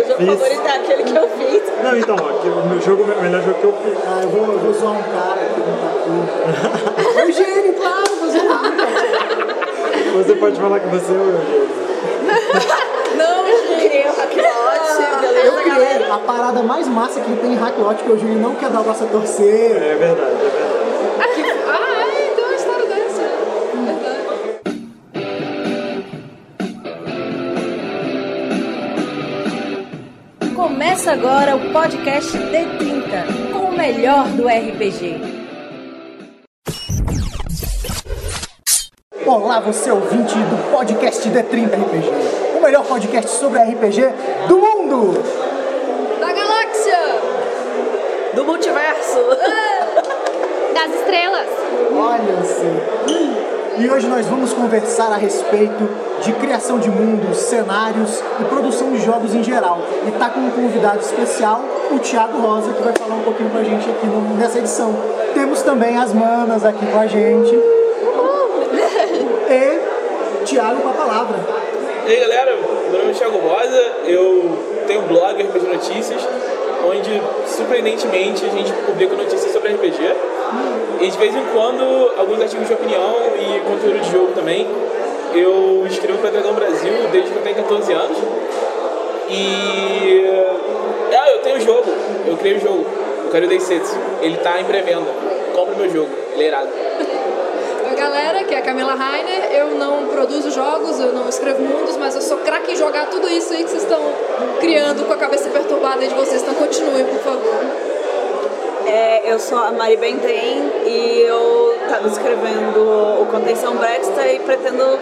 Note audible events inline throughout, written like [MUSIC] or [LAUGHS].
Meu jogo Fiz. favorito é aquele que eu fiz. Não, então, ó, que o meu jogo, o melhor jogo que eu fiz. Ah, eu vou, eu vou zoar um cara aqui no tatu. Eugênio, [LAUGHS] claro, vou zoar. Você pode falar que você é o Eugênio. [LAUGHS] Não, o Hacklot, beleza, Eu criei galera? a parada mais massa que tem em Hacklot, que o Eugênio não quer dar o braço a torcer. É verdade. Começa agora o podcast D30, com o melhor do RPG. Olá, você ouvinte do podcast D30 RPG. O melhor podcast sobre RPG do mundo. Da galáxia! Do multiverso. [LAUGHS] das estrelas. Olha só. E hoje nós vamos conversar a respeito de criação de mundos, cenários e produção de jogos em geral. E tá com um convidado especial, o Thiago Rosa, que vai falar um pouquinho com a gente aqui nessa edição. Temos também as manas aqui com a gente. E Thiago com a palavra. E aí galera, meu nome é Thiago Rosa, eu tenho um blog RPG Notícias, onde surpreendentemente a gente publica notícias sobre RPG. E de vez em quando alguns artigos de opinião e conteúdo de jogo também. Eu escrevo para Dragão Brasil desde que eu tenho 14 anos. E. Ah, eu tenho o jogo, eu criei o jogo, o Cario Day Setsu. Ele tá em pré-venda. Compre meu jogo, ele é irado. Oi, [LAUGHS] galera, aqui é a Camila Rainer. Eu não produzo jogos, eu não escrevo mundos, mas eu sou craque em jogar tudo isso aí que vocês estão criando com a cabeça perturbada de vocês. Então continuem, por favor. É, eu sou a Mari Benten e eu estava escrevendo o Contenção Brexta e pretendo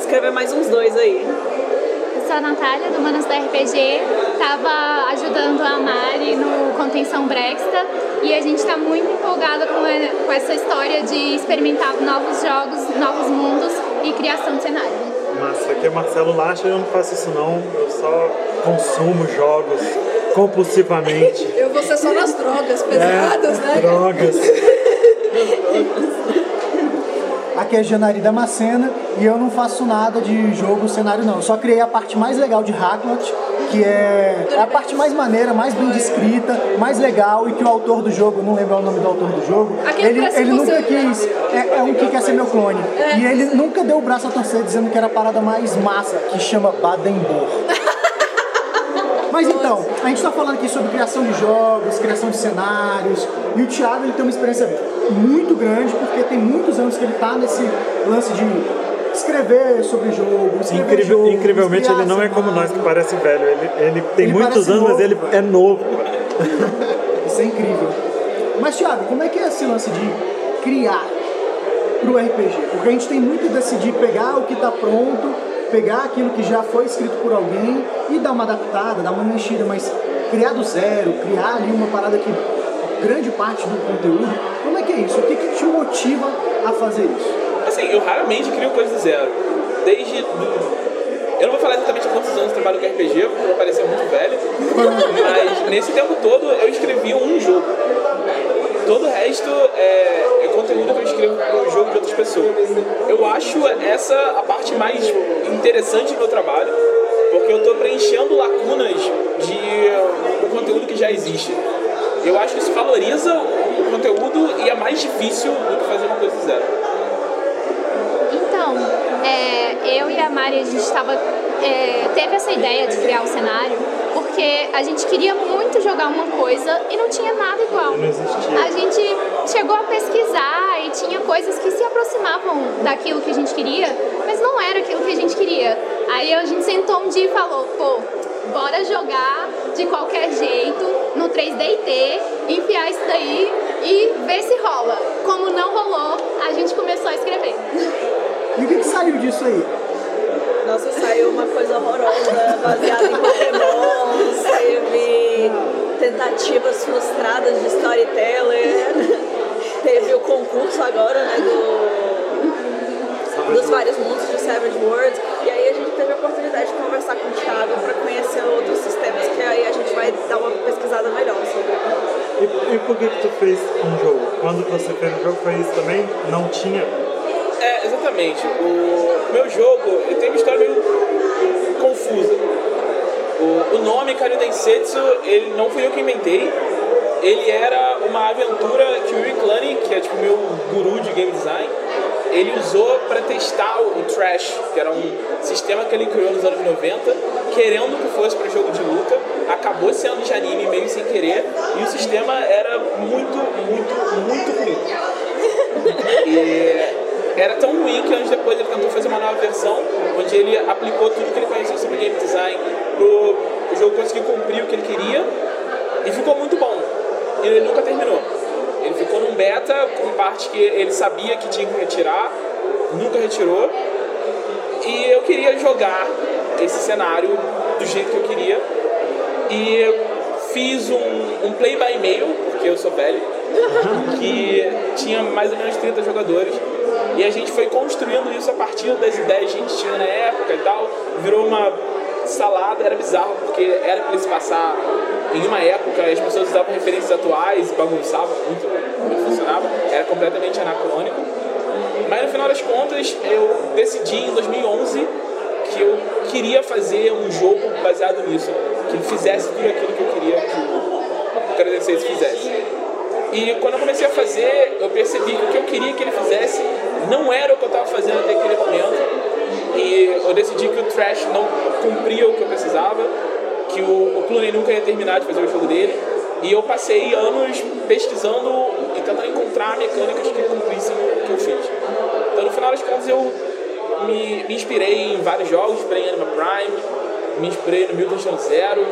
escrever mais uns dois aí. Eu sou a Natália, do Manas da RPG. Tava ajudando a Mari no Contenção Brexta e a gente está muito empolgada com, com essa história de experimentar novos jogos, novos mundos e criação de cenário. Massa, aqui é Marcelo Lacha e eu não faço isso não. Eu só consumo jogos compulsivamente. Eu vou ser só nas drogas pesadas, É, né? Drogas. [LAUGHS] Aqui é Janari Damascena e eu não faço nada de jogo, cenário não. Eu só criei a parte mais legal de Hacklot, que é a parte mais maneira, mais bem descrita, mais legal e que o autor do jogo, não lembro o nome do autor do jogo, Aquele ele, ele nunca quis, é, é um que quer ser meu clone. E ele nunca deu o braço a torcer dizendo que era a parada mais massa, que chama Badenbor. [LAUGHS] Mas então, a gente está falando aqui sobre criação de jogos, criação de cenários, e o Thiago ele tem uma experiência muito grande, porque tem muitos anos que ele está nesse lance de escrever sobre jogo, escrever Incrível- jogos, incrivelmente ele não é como nós, que parece velho. Ele, ele tem Ele muitos anos, mas novo, ele cara. é novo. [LAUGHS] Isso é incrível. Mas Thiago, como é que é esse lance de criar pro RPG? Porque a gente tem muito desse de pegar o que está pronto, pegar aquilo que já foi escrito por alguém e dar uma adaptada, dar uma mexida, mas criar do zero, criar ali uma parada que grande parte do conteúdo. Como é que é isso? O que, que te motiva a fazer isso? Assim, eu raramente crio coisa do zero. Desde. do- Eu não vou falar exatamente quantos anos eu trabalho com RPG, porque vai parecer muito velho. Mas nesse tempo todo eu escrevi um jogo. Todo o resto é, é conteúdo que eu escrevo para o jogo de outras pessoas. Eu acho essa a parte mais interessante do meu trabalho, porque eu estou preenchendo lacunas de do conteúdo que já existe. Eu acho que isso valoriza o conteúdo e é mais difícil do que fazer uma coisa zero. Então, é, eu e a Mari, a gente estava. é, teve essa ideia de criar o cenário porque a gente queria muito jogar uma coisa e não tinha nada igual. A gente chegou a pesquisar e tinha coisas que se aproximavam daquilo que a gente queria, mas não era aquilo que a gente queria. Aí a gente sentou um dia e falou, pô, bora jogar de qualquer jeito no 3DT, enfiar isso daí e ver se rola. Como não rolou, a gente começou a escrever. E o que, que saiu disso aí? Nossa, saiu uma coisa horrorosa, baseada em Pokémon, teve tentativas frustradas de storyteller, [LAUGHS] teve o concurso agora, né, do, dos vários mundos de Savage Worlds, e aí a gente teve a oportunidade de conversar com o Thiago para conhecer outros sistemas, que aí a gente vai dar uma pesquisada melhor sobre. E, e por que que tu fez um jogo? Quando você fez um jogo foi isso também? Não tinha? É, exatamente. O meu jogo ele tem uma história meio confusa. O, o nome Kario Densetsu, ele não fui eu que inventei. Ele era uma aventura que o Rick Lunny, que é tipo meu guru de game design, ele usou para testar o Trash, que era um sistema que ele criou nos anos 90, querendo que fosse para jogo de luta, acabou sendo de anime meio sem querer, e o sistema era muito, muito, muito ruim. [LAUGHS] E era tão ruim que anos depois ele tentou fazer uma nova versão, onde ele aplicou tudo que ele conhecia sobre game design pro o jogo conseguir cumprir o que ele queria, e ficou muito bom. E ele nunca terminou. Ele ficou num beta com parte que ele sabia que tinha que retirar, nunca retirou. E eu queria jogar esse cenário do jeito que eu queria. E fiz um, um play by mail, porque eu sou velho, [LAUGHS] que tinha mais ou menos 30 jogadores. E a gente foi construindo isso a partir das ideias que a gente tinha na época e tal. Virou uma salada, era bizarro, porque era ele se passar em uma época, as pessoas usavam referências atuais, bagunçavam muito como funcionava, era completamente anacrônico. Mas no final das contas, eu decidi em 2011 que eu queria fazer um jogo baseado nisso, que ele fizesse tudo aquilo que eu queria que o 16 fizesse. E quando eu comecei a fazer, eu percebi que o que eu queria que ele fizesse não era o que eu estava fazendo até aquele momento. E eu decidi que o Trash não cumpria o que eu precisava, que o, o Clooney nunca ia terminar de fazer o jogo dele. E eu passei anos pesquisando e tentando encontrar mecânicas que cumprissem o que eu fiz. Então, no final das contas, eu me, me inspirei em vários jogos, inspirei em Anima Prime, me inspirei no Mutant Zero,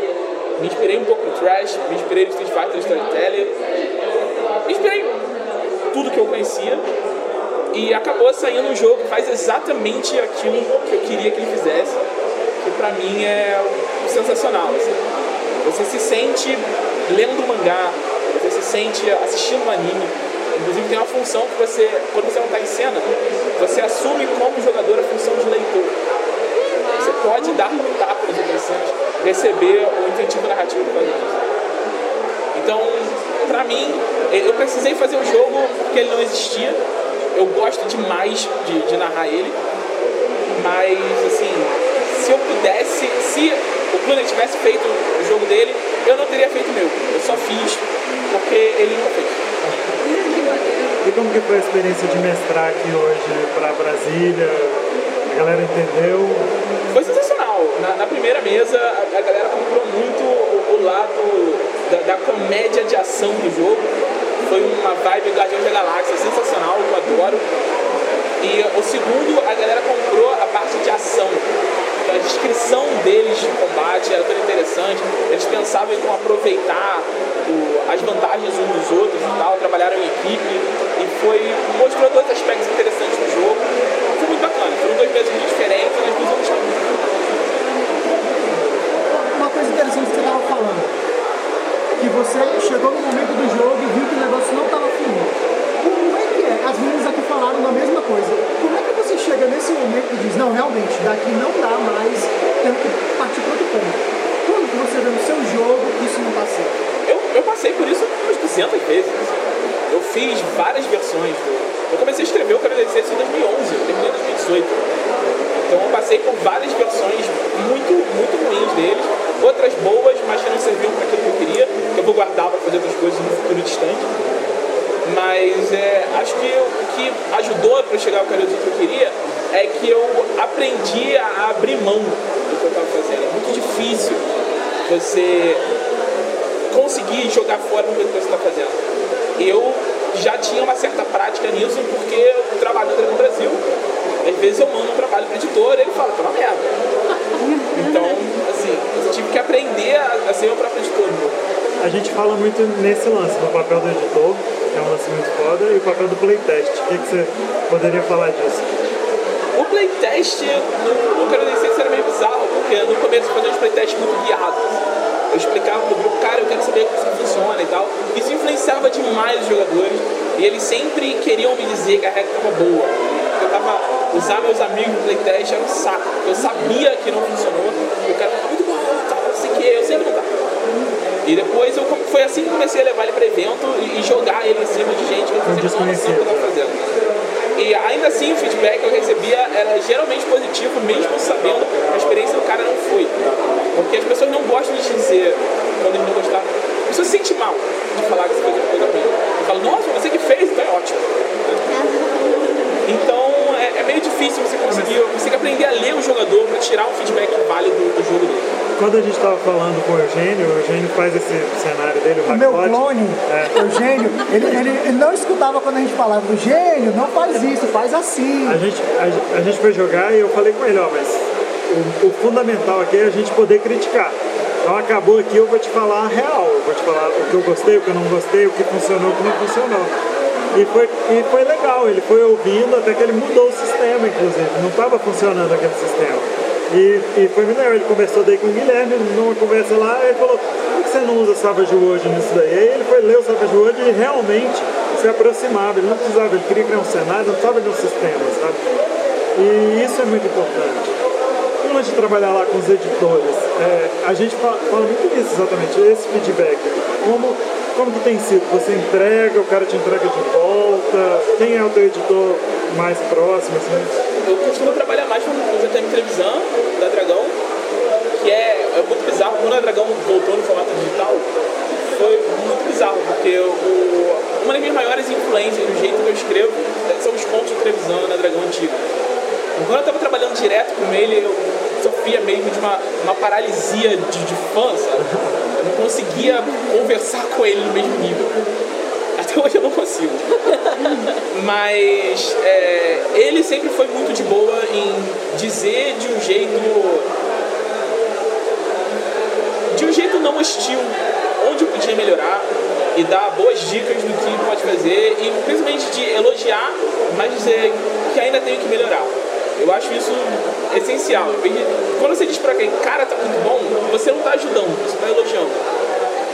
me inspirei um pouco no Trash, me inspirei no Street Fighter Storyteller, me inspirei tudo que eu conhecia e acabou saindo um jogo que faz exatamente aquilo que eu queria que ele fizesse, que pra mim é sensacional. Assim. Você se sente lendo um mangá, você se sente assistindo um anime. Inclusive tem uma função que você, quando você não está em cena, você assume como jogador a função de leitor. Você pode dar tapas interessantes, receber o incentivo narrativo causa disso. Então, pra mim, eu precisei fazer o jogo porque ele não existia. Eu gosto demais de, de narrar ele. Mas, assim, se eu pudesse, se o Clune tivesse feito o jogo dele, eu não teria feito o meu. Eu só fiz porque ele não fez. E como que foi a experiência de mestrar aqui hoje para Brasília? A galera entendeu? Foi sensacional. Na, na primeira mesa, a, a, galera comprou muito o, o lado da, da, comédia de ação do jogo. Foi uma vibe Guardião da Galáxia sensacional, eu adoro. E o segundo, a galera comprou a parte de ação a descrição deles de combate era toda interessante. Eles pensavam em como aproveitar o, as vantagens uns dos outros e tal, trabalharam em equipe e foi mostrou dois aspectos interessantes do jogo. Foi muito bacana, foram dois meses muito diferentes, mas duas eu gostei Uma coisa interessante que você estava falando, você chegou no momento do jogo e viu que o negócio não estava fluindo. Como é que é? As meninas aqui falaram da mesma coisa. Como é que você chega nesse momento e diz, não, realmente, daqui não dá mais, tenho que partir para outro ponto. Quando que você vê no seu jogo isso não está certo? Eu, eu passei por isso umas 200 vezes. Eu fiz várias versões. Eu comecei a escrever o Cara em 2011, eu terminei em 2018. Então eu passei por várias versões muito, muito ruins deles. Outras boas, mas que não serviam para aquilo que eu queria, que eu vou guardar para fazer outras coisas no futuro distante. Mas é, acho que o que ajudou para chegar ao caminho que eu queria é que eu aprendi a abrir mão do que eu estava fazendo. É muito difícil você conseguir jogar fora uma coisa que você está fazendo. Eu já tinha uma certa prática nisso porque eu trabalhando aqui no Brasil. Às vezes eu mando um trabalho para o editor e ele fala, tá uma merda. [LAUGHS] Então, assim, eu tive que aprender a, a ser meu próprio editor. A gente fala muito nesse lance, do papel do editor, que é um lance muito foda, e o papel do playtest. O que, que você poderia falar disso? O playtest, no, no Canadense era meio bizarro, porque no começo eu fazia uns playtests muito guiados. Eu explicava pro grupo, cara, eu quero saber como isso funciona e tal. Isso influenciava demais os jogadores, e eles sempre queriam me dizer que a regra estava boa. Eu tava, usar meus amigos no playtest era um saco. Eu sabia que não funcionou, eu, foi assim que comecei a levar ele para evento e, e, jogar ele em cima de gente que não fazia noção do que eu fazendo. E ainda assim o feedback que eu recebia era geralmente positivo, mesmo sabendo que a experiência do cara não foi. Porque as pessoas não gostam de dizer quando eles não gostaram. A pessoa se sente mal de falar que você fez coisa ruim. Eu falo, nossa, você que fez, então é ótimo. Então é, é meio difícil você conseguir, você tem que aprender a ler o jogador para tirar um feedback válido do jogo dele. Quando a gente estava falando com o Eugênio, o Eugênio faz esse cenário dele, o O meu clone, É. Eugênio, ele, ele, ele não escutava quando a gente falava, Eugênio, não faz isso, faz assim. A gente, a, a gente foi jogar e eu falei com ele, ó, mas o, o fundamental aqui é a gente poder criticar. Então acabou aqui, eu vou te falar a real, eu vou te falar o que eu gostei, o que eu não gostei, o que funcionou, o que não funcionou. E foi, e foi legal, ele foi ouvindo até que ele mudou o sistema, inclusive. Não estava funcionando aquele sistema. E, e foi legal, ele conversou daí com o Guilherme numa conversa lá, ele falou, por que você não usa Savage World nisso daí? Aí ele foi ler o Savage World e realmente se aproximava, ele não precisava, ele queria criar um cenário, não precisava de um sistema, sabe? E isso é muito importante. Como a gente trabalhar lá com os editores, é, a gente fala, fala muito disso exatamente, esse feedback. Como, como que tem sido? Você entrega, o cara te entrega de volta? Quem é o teu editor mais próximo? Assim? Eu costumo trabalhar mais com o GTM Televisão, da Dragão, que é, é muito bizarro. Quando a Dragão voltou no formato digital, foi muito bizarro, porque o, uma das minhas maiores influências no jeito que eu escrevo são os contos de televisão na Dragão Antiga. Quando eu estava trabalhando direto com ele, eu sofria mesmo de uma, uma paralisia de, de fã, sabe? Eu não conseguia conversar com ele no mesmo nível. Até hoje eu não consigo. Mas é, ele sempre foi muito de boa em dizer de um jeito. de um jeito não hostil onde podia melhorar e dar boas dicas do que pode fazer e principalmente de elogiar, mas dizer que ainda tenho que melhorar. Eu acho isso essencial. Quando você diz pra alguém, cara, tá muito bom, você não tá ajudando, você tá elogiando.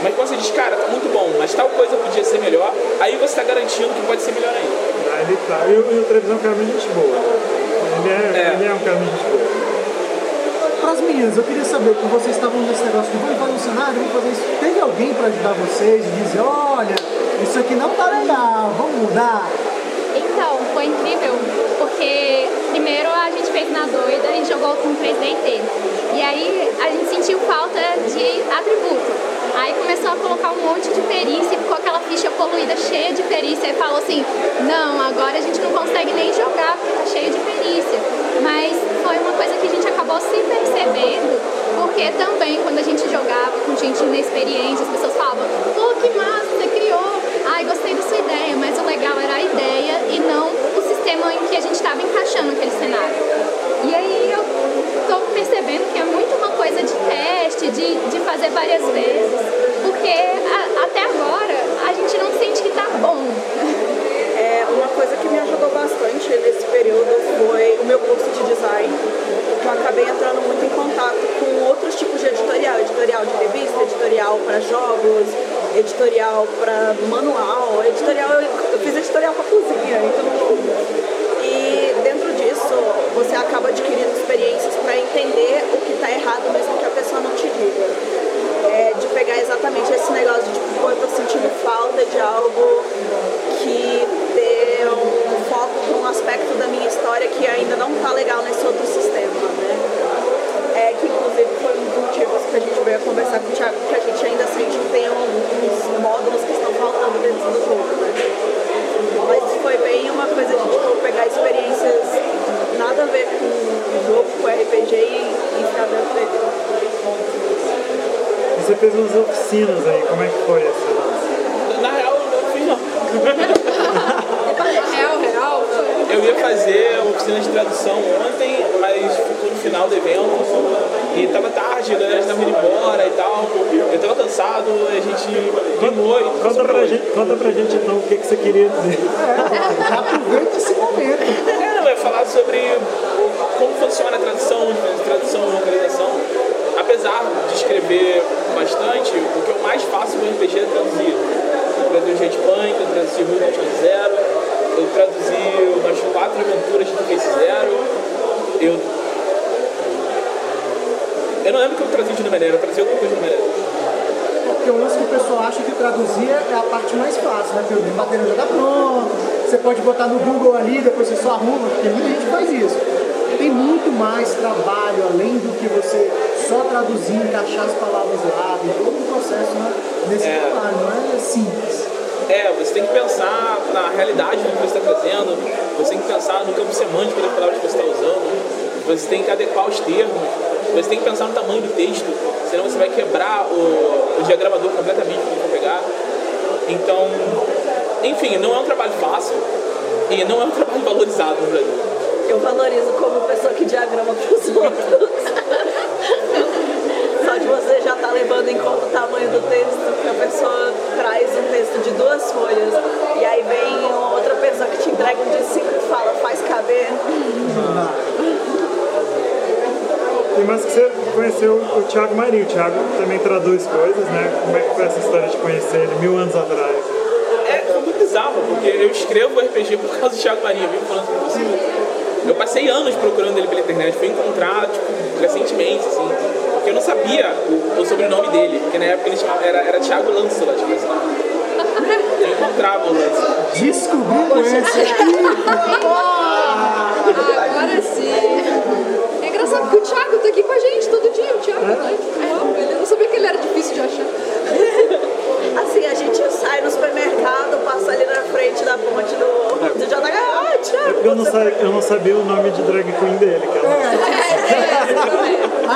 Mas quando você diz, cara, tá muito bom, mas tal coisa podia ser melhor, aí você tá garantindo que pode ser melhor ainda. Aí ele tá. E o, e o televisão é um cara muito gente boa. Ele é, É. ele é um cara muito gente boa. Para as meninas, eu queria saber, como vocês estavam nesse negócio de vamos fazer um cenário, vamos fazer isso. Teve alguém para ajudar vocês e dizer, olha, isso aqui não tá legal, vamos mudar? Então, foi incrível, porque primeiro a gente fez na doida e jogou com 3DT. E aí a gente sentiu falta de atributo. Aí começou a colocar um monte de perícia, ficou aquela ficha poluída cheia de perícia e falou assim, não, agora a gente não consegue nem jogar porque tá cheio de perícia. Mas foi uma coisa que a gente acabou se percebendo, porque também quando a gente jogava com gente inexperiente, as pessoas falavam, pô, que massa, você criou, ai, gostei da sua ideia, mas o legal era a ideia e não o sistema em que a gente estava encaixando aquele cenário. E aí eu tô percebendo que é muito coisa de teste, de, de fazer várias vezes, porque a- até agora a gente não sente que tá bom. É, uma coisa que me ajudou bastante nesse período foi o meu curso de design, porque eu acabei entrando muito em contato com outros tipos de editorial, editorial de revista, editorial para jogos, editorial para manual, editorial, eu fiz editorial para cozinha, então disso você acaba adquirindo experiências para entender o que está errado mesmo que a pessoa não te diga. É, de pegar exatamente esse negócio de tipo, eu tô sentindo falta de algo que dê um foco para um aspecto da minha história que ainda não tá legal nesse outro sistema, né? É que inclusive foi um dos motivos que a gente veio conversar com o Thiago, que a gente ainda sente que tem alguns módulos que estão faltando dentro do jogo, né? Mas foi bem uma coisa de tipo, pegar experiências nada a ver com o jogo, com o RPG e e enfiar dentro dele. Você fez umas oficinas aí, como é que foi esse lance? Na real, eu não fiz não. [LAUGHS] Real, real. Eu ia fazer uma oficina de tradução ontem, mas ficou no final do evento e tava tarde, a galera estava indo embora e tal. Eu tava cansado, a gente rimou e Conta pra gente, conta pra gente então o que, que você queria dizer. Já [LAUGHS] aproveita esse momento. É, não, vai falar sobre como funciona a tradução, tradução localização. Apesar de escrever bastante, o que eu mais faço no RPG é traduzir. Eu traduzi Jet Punk, eu traduzi Root Zero, eu traduzi umas quatro aventuras de Face Zero, eu... Eu não lembro que eu traduzi de Numenera, eu traduzi alguma coisa de Numenera. Porque o lance que o pessoal acha que traduzir é a parte mais fácil, né? Porque o material já tá pronto, você pode botar no Google ali, depois você só arruma, porque muita gente faz isso. Tem muito mais trabalho além do que você só traduzir, encaixar as palavras lá, tem todo um processo né, nesse É. trabalho, não é simples. É, você tem que pensar na realidade do que você está trazendo, você tem que pensar no campo semântico das palavras que você está usando, você tem que adequar os termos, você tem que pensar no tamanho do texto, senão você vai quebrar o, o diagramador completamente for pegar. Então, enfim, não é um trabalho fácil e não é um [LAUGHS] trabalho valorizado no Brasil. Eu valorizo como pessoa que diagrama pros outros. Só de você já tá levando em conta o tamanho do texto, que a pessoa traz um texto de duas folhas e aí vem outra pessoa que te entrega um de cinco e fala, faz caber. E mais que você conheceu o Thiago Marinho. O Thiago também traduz coisas, né? Como é que foi essa história de conhecer ele mil anos atrás? É, foi muito bizarro, porque eu escrevo RPG por causa do Thiago Marinho, vivo falando com você. Eu passei anos procurando ele pela internet, fui encontrar, tipo, recentemente, assim, porque eu não sabia o, o sobrenome dele, porque na época ele chamava, era, era Thiago Lancelot, tipo esse nome. Eu encontrava o Lancelot. Descobrimos esse Agora sim. É engraçado que o Thiago tá aqui com a gente todo dia, o Thiago, né? Ele- Eu não sabia que ele era difícil de achar. Assim, a gente sai no supermercado, passa ali na frente da ponte do, do JH. Ah, É porque eu não, sa- eu não sabia o nome de drag queen dele, que era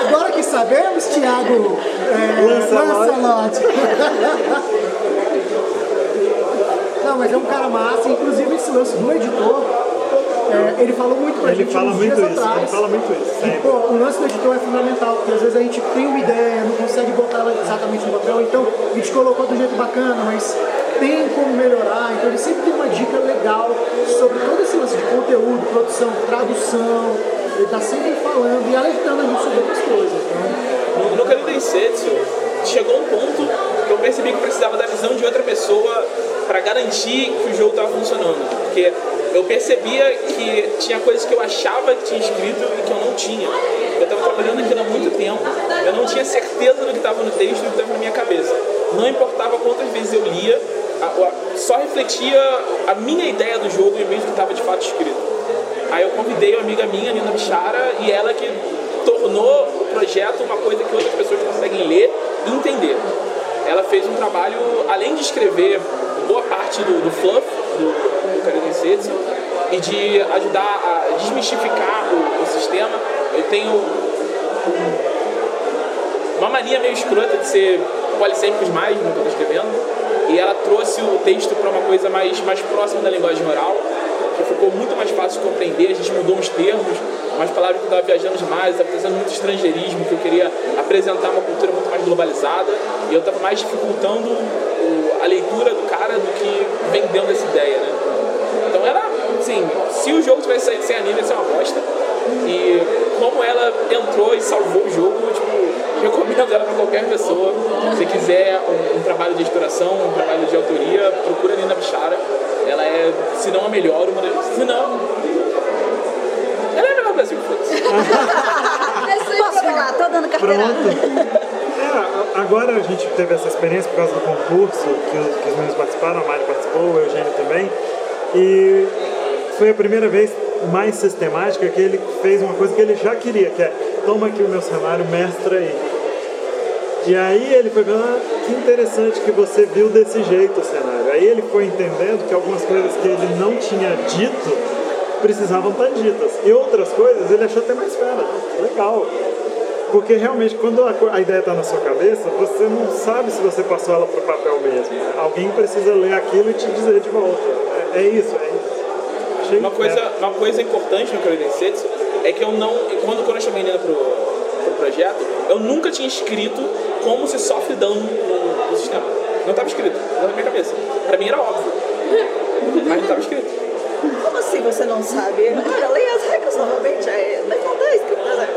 Agora que sabemos, Thiago é, Lancelot. Lancelot. Não, mas é um cara massa, inclusive esse lance do editor, é, ele falou muito pra Ele gente fala uns muito dias isso, atrás. ele fala muito isso, E, sempre. pô, o lance do editor é fundamental, porque às vezes a gente tem uma ideia, consegue botar ela exatamente no papel, então a gente colocou do jeito bacana, mas tem como melhorar, então ele sempre tem uma dica legal sobre todo esse lance de conteúdo, produção, tradução, ele tá sempre falando e alertando a gente sobre outras coisas. Então, No, no Canida Insetsu, chegou um ponto que eu percebi que precisava da visão de outra pessoa para garantir que o jogo estava funcionando. Porque eu percebia que tinha coisas que eu achava que tinha escrito e que eu não tinha. Eu estava trabalhando aquilo há muito tempo, eu não tinha certeza do que estava no texto e do que estava na minha cabeça. Não importava quantas vezes eu lia, a- a- só refletia a minha ideia do jogo em vez do que estava de fato escrito. Aí eu convidei uma amiga minha, Nina Bichara, e ela que tornou o projeto uma coisa que outras pessoas conseguem ler e entender. Ela fez um trabalho, além de escrever boa parte do, do fluff do, do Karen Setsu e de ajudar a desmistificar o, o sistema, eu tenho um- uma mania meio escrota de ser polissêmicos mais no que eu estou escrevendo. E ela trouxe o texto para uma coisa mais, mais próxima da linguagem oral, que ficou muito mais fácil de compreender. A gente mudou uns termos, umas palavras que eu estava viajando demais, estava trazendo muito estrangeirismo, que eu queria apresentar uma cultura muito mais globalizada. E eu estava mais dificultando a leitura do cara do que vendendo essa ideia, né? Então era, assim, se o jogo tivesse saído sem anime, ia ser uma bosta. E como ela entrou e salvou o jogo, tipo, recomendo ela para qualquer pessoa. Se quiser um, um trabalho de editoração, um trabalho de autoria, procura a Nina Bichara. Ela é, se não a melhor, uma das. Se não. Ela é a melhor do Brasil, foda-se. [LAUGHS] Posso falar? Tô dando carteirada. Pronto. É, agora a gente teve essa experiência por causa do concurso, que os, que os meninos participaram, a Mari participou, o Eugênio também. E foi a primeira vez mais sistemática que ele fez uma coisa que ele já queria, que é toma aqui o meu cenário, mestra aí. E aí ele foi vendo, ah, que interessante que você viu desse jeito o cenário. Aí ele foi entendendo que algumas coisas que ele não tinha dito precisavam estar ditas. E outras coisas ele achou até mais fera. Legal. Porque realmente, quando a, ideia está na sua cabeça, você não sabe se você passou ela para o papel mesmo. Alguém precisa ler aquilo e te dizer de volta. É, é isso, é Achei Uma coisa, fera. uma coisa importante no Kyoden Setsu é que eu não. Quando, quando eu chamei a Nina pro, pro projeto, eu nunca tinha escrito como se sofre dano no, no sistema. Não estava escrito, não estava na minha cabeça. Pra mim era óbvio. Mas não estava escrito. Como assim você não sabe? Cara, leia as regras novamente. É, mas não tá escrito, né?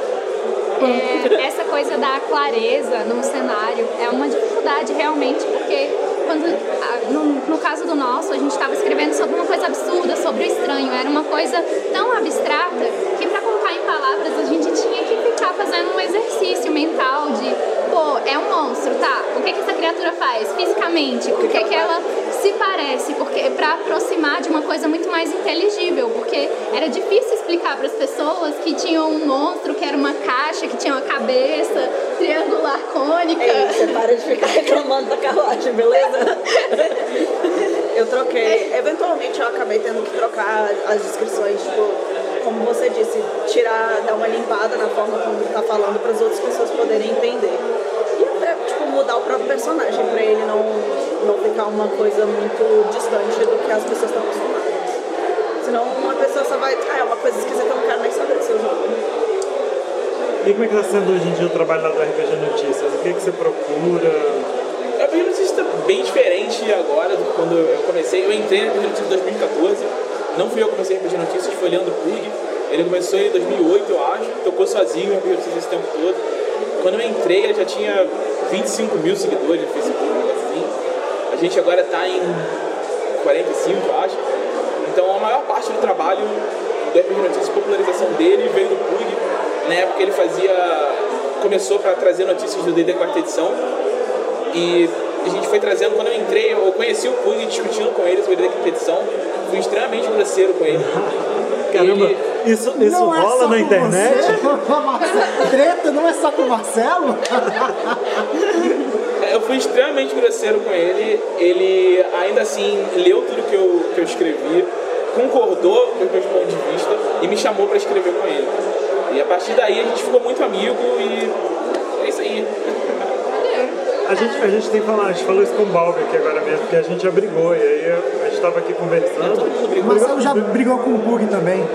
É, essa coisa da clareza no cenário é uma dificuldade realmente, porque quando, a- no, no caso do nosso, a gente estava escrevendo sobre uma coisa absurda, sobre o estranho. Era uma coisa tão abstrata que para colocar em palavras a gente tinha que ficar fazendo um exercício mental de, pô, é um monstro, tá? O que, que essa criatura faz fisicamente? O que, que ela se parece, porque para aproximar de uma coisa muito mais inteligível, porque era difícil explicar para as pessoas que tinham um monstro que era uma caixa, que tinha uma cabeça triangular cônica. Ei, você para de ficar reclamando da carruagem, beleza? Eu troquei. Eventualmente eu acabei tendo que trocar as descrições, tipo, como você disse, tirar, dar uma limpada na forma como tá falando para as outras pessoas poderem entender. E até, tipo, mudar o próprio personagem para ele não, não ficar uma coisa muito distante do que as pessoas estão acostumadas. Senão uma pessoa só vai. Ah, é uma coisa esquisita, eu não quero nem saber do seu jogo. E como é que está sendo hoje em dia o trabalho lá do RPG Notícias? O que, que você procura? A RPG Notícias está bem diferente agora do que quando eu comecei. Eu entrei na RPG Notícias em 2014. Não fui eu que comecei a RPG Notícias, foi Leandro Pug. Ele começou em 2008, eu acho. Tocou sozinho em RPG Notícias esse tempo todo. Quando eu entrei, ele já tinha 25 mil seguidores no Facebook, um negócio assim. A gente agora está em 45, eu acho. Então a maior parte do trabalho do RPG Notícias, popularização dele, veio do Pug. Na época ele fazia. começou para trazer notícias do DD quarta edição. E a gente foi trazendo, quando eu entrei, eu conheci o Pug discutindo com ele sobre a edição. Fui extremamente grosseiro com ele. Caramba, Ele- isso, isso Não é só rola com na internet? você. [LAUGHS] Treta não é só com o Marcelo? [LAUGHS] Eu fui extremamente grosseiro com ele. Ele ainda assim leu tudo que eu, que eu escrevi, concordou com o meu ponto de vista e me chamou para escrever com ele. E a partir daí a gente ficou muito amigo e é isso aí. A gente, a gente tem que falar, a gente falou isso com o Balbi aqui agora mesmo, porque a gente já brigou, e aí a gente estava aqui conversando. O. Marcelo já brigou com o Pug também. [LAUGHS]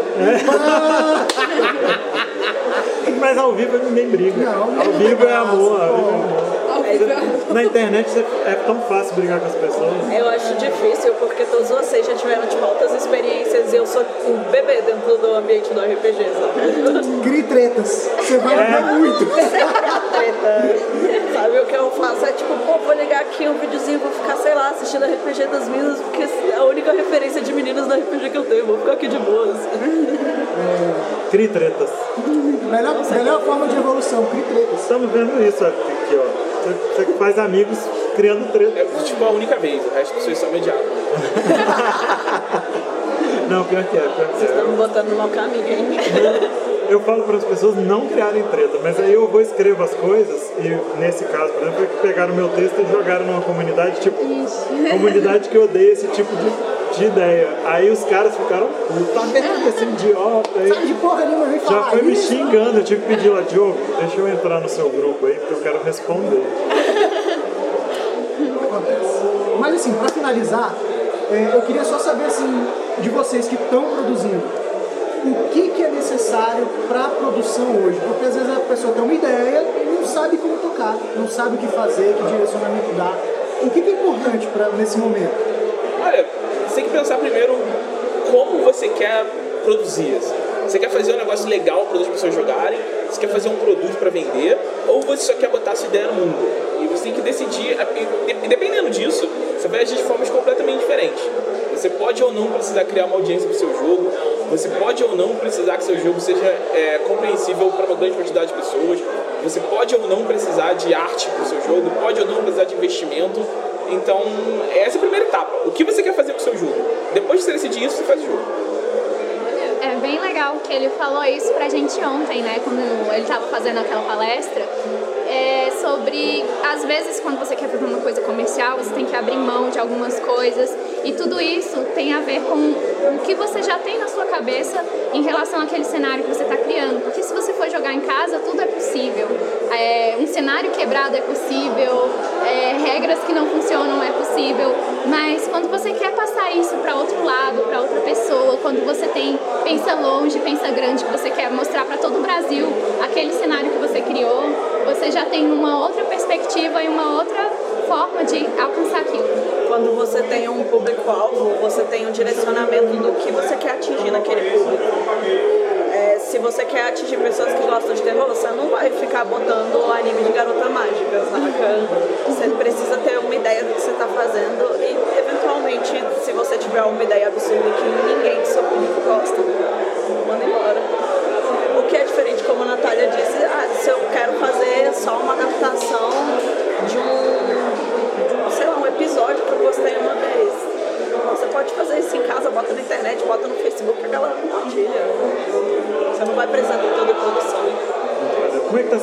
Mas ao vivo ninguém briga. Não, ao vivo é amor. Ao vivo é amor. É. Na internet é tão fácil brigar com as pessoas. Eu acho difícil porque todos vocês já tiveram tipo, altas experiências e eu sou um bebê dentro do ambiente do RPG, sabe? Crie tretas. Você vai É. muito. Treta. [LAUGHS] Sabe o que eu faço? É tipo, pô, vou ligar aqui um videozinho, vou ficar, sei lá, assistindo RPG das meninas, porque é a única referência de meninas no RPG que eu tenho, vou ficar aqui de boas. Crie tretas. Melhor, melhor forma de evolução, crie tretas. Estamos vendo isso aqui, ó. Você, você faz amigos criando treta. É tipo a única vez, o resto das pessoas só me odiavam. [LAUGHS] Não, pior que é, pior que Vocês estão é. me botando no mau caminho, hein? Eu falo para as pessoas não criarem treta, mas aí eu vou escrevo as coisas e nesse caso, por exemplo, foi que pegaram meu texto e jogaram numa comunidade, tipo, comunidade que odeia esse tipo de, de ideia. Aí os caras ficaram, puta merda, esse idiota aí. de porra nenhuma, vem falar Já foi me xingando, eu tive que pedir lá, Diogo, deixa eu entrar no seu grupo aí, porque eu quero responder. Acontece. Mas assim, pra finalizar, é, eu queria só saber assim, de vocês que estão produzindo, o que, que é necessário para a produção hoje? Porque às vezes a pessoa tem uma ideia e não sabe como tocar, não sabe o que fazer, que direcionamento dar. O que, que é importante pra, nesse momento? Olha, você tem que pensar primeiro como você quer produzir. assim. Você quer fazer um negócio legal para as pessoas jogarem? Você quer fazer um produto para vender? Ou você só quer botar sua ideia no mundo? E você tem que decidir, e dependendo disso, você vai agir de formas completamente diferentes. Você pode ou não precisar criar uma audiência para o seu jogo, você pode ou não precisar que seu jogo seja é, compreensível para uma grande quantidade de pessoas, você pode ou não precisar de arte para o seu jogo, pode ou não precisar de investimento. Então, essa é a primeira etapa. O que você quer fazer com o seu jogo? Depois de você decidir isso, você faz o jogo. É bem legal que ele falou isso pra gente ontem, né? Quando ele estava fazendo aquela palestra. É sobre, às vezes, quando você quer fazer uma coisa comercial, você tem que abrir mão de algumas coisas. E tudo isso tem a ver com o que você já tem na sua cabeça em relação àquele cenário que você está criando. Porque se você for em casa, tudo é possível. É, um cenário quebrado é possível, é, regras que não funcionam é possível. Mas quando você quer passar isso para outro lado, para outra pessoa, quando você tem pensa longe, pensa grande, que você quer mostrar para todo o Brasil aquele cenário que você criou, você já tem uma outra perspectiva e uma outra forma de alcançar aquilo. Quando você tem um público-alvo, você tem um direcionamento do que você quer atingir naquele público. Se você quer atingir pessoas que gostam de terror, você não vai ficar botando anime de garota mágica, saca? Você precisa ter uma ideia do que você está fazendo e, eventualmente, se você tiver uma ideia absurda que ninguém do seu público gosta,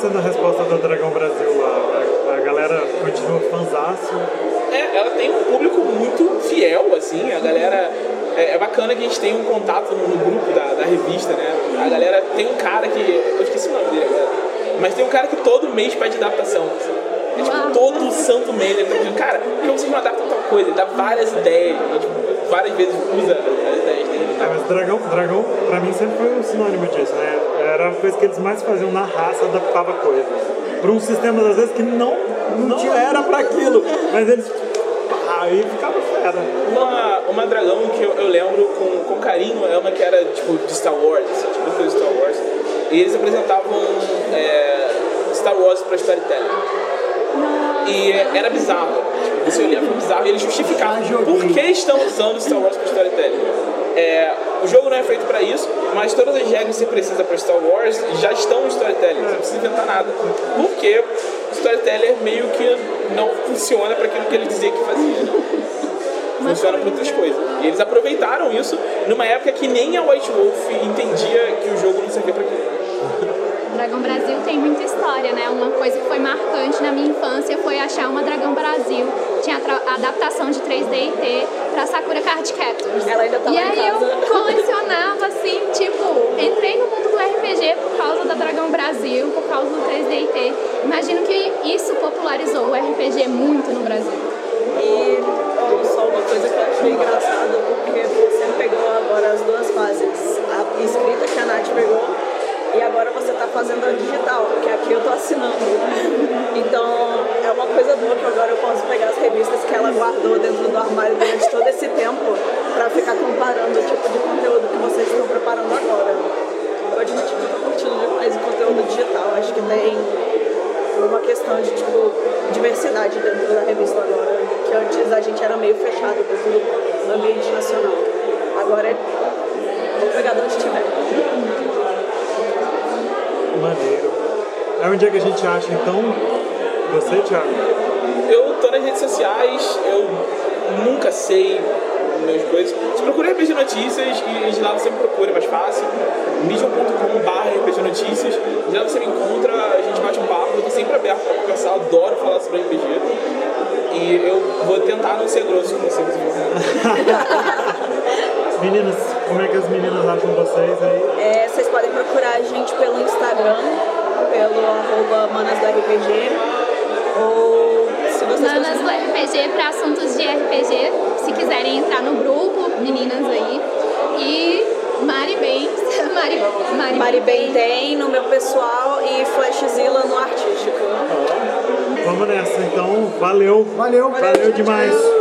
sendo a resposta da Dragão Brasil lá? A, a galera continua fanzaço? É, ela tem um público muito fiel, assim, a galera. É, é bacana que a gente tem um contato no, no grupo da, da revista, né? A galera tem um cara que. Eu esqueci o nome dele agora. Mas tem um cara que todo mês pede adaptação. assim. É, tipo, todo santo mês ele tá pedindo, cara, por que vocês não adaptam tal coisa? Ele dá várias ideias, tipo, várias vezes usa. É, mas Dragão, Dragão pra mim sempre foi um sinônimo disso, né? Era a coisa que eles mais faziam na raça, adaptava coisas. Para um sistema, às vezes, que não, não era pra aquilo. Mas eles. Aí ficava fera. Uma, uma dragão que eu, eu lembro com, com carinho é uma que era tipo de Star Wars, assim, tipo de Star Wars. E eles apresentavam é, Star Wars pra storytelling. E é, era bizarro. Tipo, você olhava pro bizarro e eles justificavam joguei. por que estão usando Star Wars pra storytelling. É, o jogo não é feito pra isso, mas todas as regras que você precisa pra Star Wars já estão no storytelling. Você não precisa inventar nada. Porque o storyteller meio que não funciona pra aquilo que ele dizia que fazia. [LAUGHS] né? funciona para outras coisas. E eles aproveitaram isso numa época que nem a White Wolf entendia que o jogo não servia para aquilo. Dragão Brasil tem muita história, né? Uma coisa que foi marcante na minha infância foi achar uma Dragão Brasil. Tinha a adaptação de 3D e T pra Sakura Card Captors. Ela ainda tá E aí eu casa. [LAUGHS] colecionava assim, tipo, entrei no mundo do RPG por causa da Dragão Brasil, por causa do 3D e T. Imagino que isso popularizou o RPG muito no Brasil. E só uma coisa que eu achei engraçada, porque você pegou agora as duas fases, a escrita que a Nath pegou e agora você está fazendo a digital, que aqui eu tô assinando. [LAUGHS] Então boa que agora eu posso pegar as revistas que ela guardou dentro do armário durante todo esse tempo para ficar comparando o tipo de conteúdo que vocês estão preparando agora. Eu admito que eu tô curtindo demais o conteúdo digital, acho que tem uma questão de tipo diversidade dentro da revista agora, que antes a gente era meio fechado dentro do ambiente nacional. Agora é vou pegar de onde estiver. Maneiro. É onde é que a gente acha, então? Você, Thiago? Eu tô nas redes sociais, eu nunca sei meus coisas. Você procura RPG Notícias e de lá você me procura, é mais fácil. medium.com.br RPG Notícias. De lá você me encontra, a gente bate um papo, eu tô sempre aberto pra conversar, adoro falar sobre RPG. E eu vou tentar não ser grosso com vocês. [LAUGHS] [LAUGHS] Meninas, como é que as meninas acham vocês aí? É, vocês podem procurar a gente pelo Instagram, pelo arroba Manas do RPG, ou Manas do RPG para assuntos de RPG, se quiserem entrar no grupo, meninas aí. E Mari Bens, [LAUGHS] Mari, Mari, Mari Bem tem no meu pessoal e Flashzilla no artístico. Vamos nessa, então. Valeu. Valeu. Valeu demais.